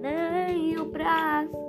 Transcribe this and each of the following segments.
nem o braço.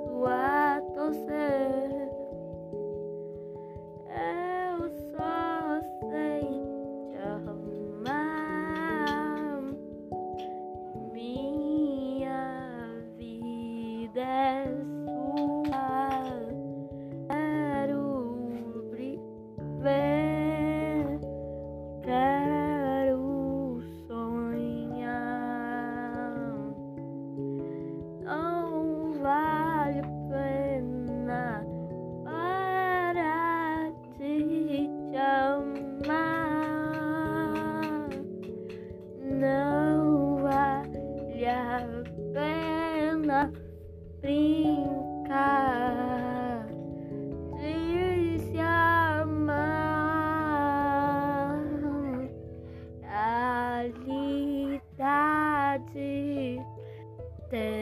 pra brincar e se amar. Realidade tem.